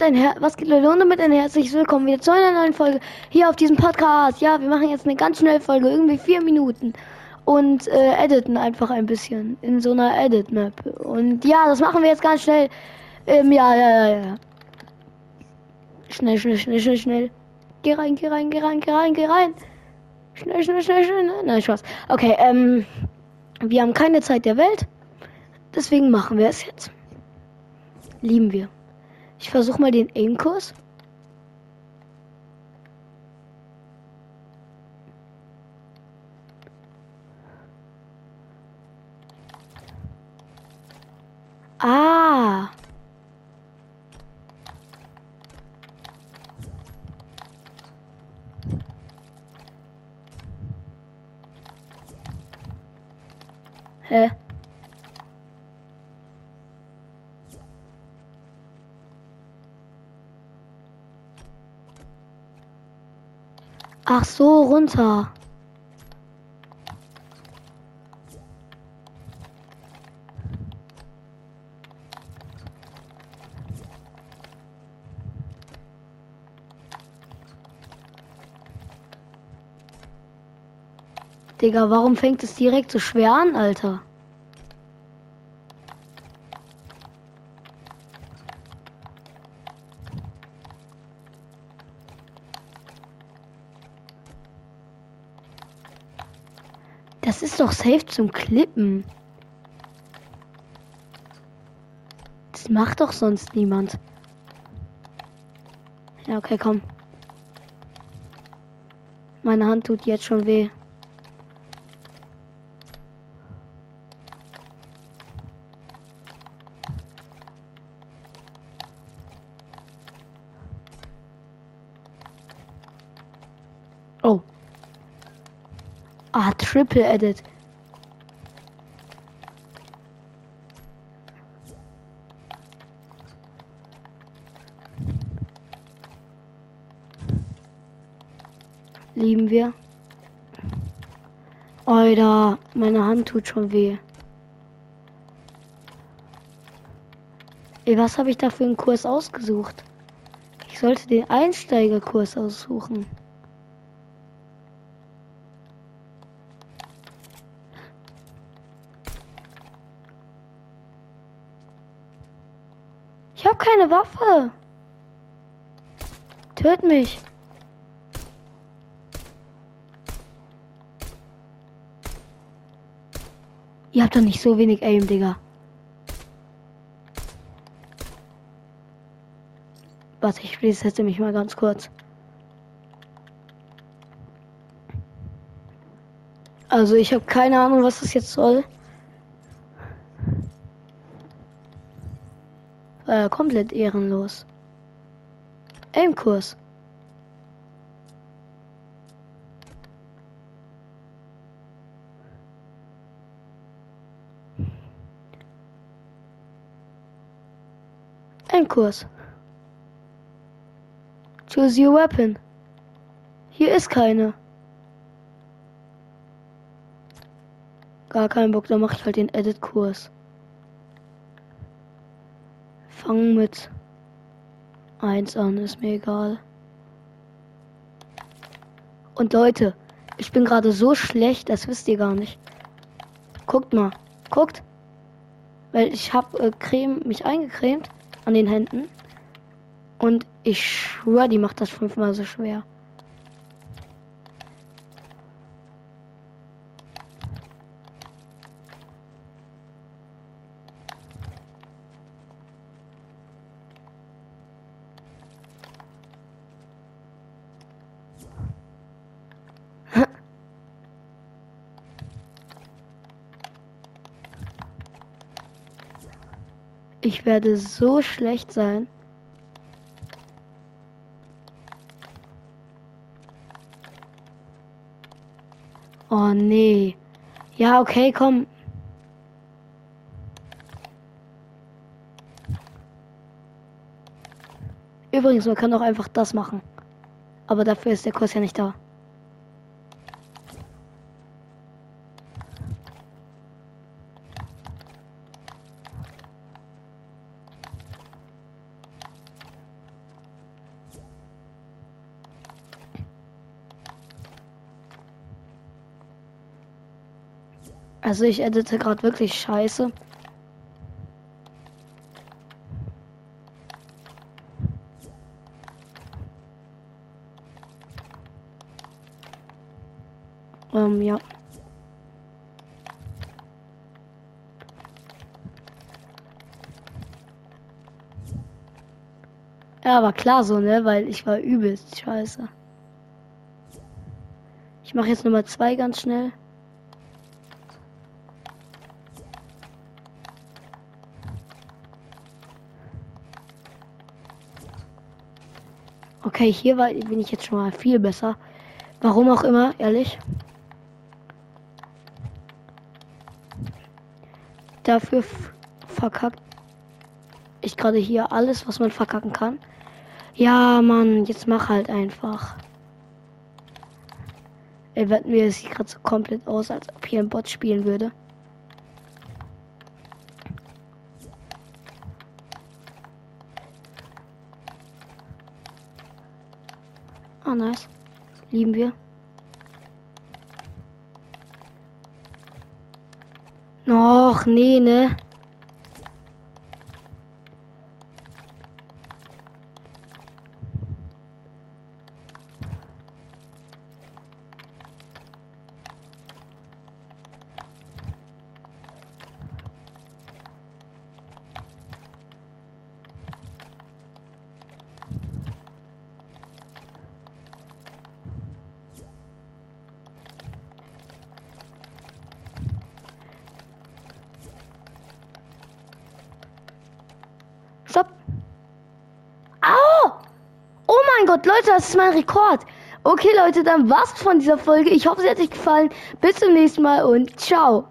Dein Her was geht Leute und damit ein herzliches Willkommen wieder zu einer neuen Folge hier auf diesem Podcast. Ja, wir machen jetzt eine ganz schnelle Folge, irgendwie vier Minuten und äh, editen einfach ein bisschen in so einer Edit-Map. Und ja, das machen wir jetzt ganz schnell. Ähm, ja, ja, ja, ja. Schnell, schnell, schnell, schnell, schnell. Geh rein, geh rein, geh rein, geh rein, geh rein. Schnell, schnell, schnell, schnell. Nein, Spaß. Okay, ähm, wir haben keine Zeit der Welt. Deswegen machen wir es jetzt. Lieben wir. Ich versuche mal den Aim-Kurs. Ah. Hä? Ach so, runter. Digga, warum fängt es direkt so schwer an, Alter? Das ist doch safe zum Klippen. Das macht doch sonst niemand. Ja, okay, komm. Meine Hand tut jetzt schon weh. Oh. Ah, Triple Edit. Lieben wir. Alter, meine Hand tut schon weh. Ey, was habe ich da für einen Kurs ausgesucht? Ich sollte den Einsteigerkurs aussuchen. Ich habe keine Waffe. Töt mich. Ihr habt doch nicht so wenig Aim, Digga. Warte, ich resetze mich mal ganz kurz. Also ich habe keine Ahnung, was das jetzt soll. Äh, komplett ehrenlos. Aim-Kurs. Aim-Kurs. Choose your weapon. Hier ist keine. Gar keinen Bock, da mache ich halt den Edit-Kurs. Fang mit 1 an, ist mir egal. Und Leute, ich bin gerade so schlecht, das wisst ihr gar nicht. Guckt mal, guckt. Weil ich habe äh, Creme, mich eingecremt an den Händen. Und ich schwöre, die macht das fünfmal so schwer. Ich werde so schlecht sein. Oh nee. Ja, okay, komm. Übrigens, man kann auch einfach das machen. Aber dafür ist der Kurs ja nicht da. Also ich edite gerade wirklich scheiße. Ähm, ja. Ja, war klar so, ne? Weil ich war übelst scheiße. Ich mache jetzt Nummer zwei ganz schnell. Okay, hier war, bin ich jetzt schon mal viel besser. Warum auch immer, ehrlich. Dafür verkackt ich gerade hier alles, was man verkacken kann. Ja, Mann, jetzt mach halt einfach. Er wird mir sieht gerade so komplett aus, als ob hier ein Bot spielen würde. Ah, oh, nice. Lieben wir. Noch, nee, ne? Gott, Leute, das ist mein Rekord. Okay, Leute, dann war's von dieser Folge. Ich hoffe, sie hat euch gefallen. Bis zum nächsten Mal und ciao.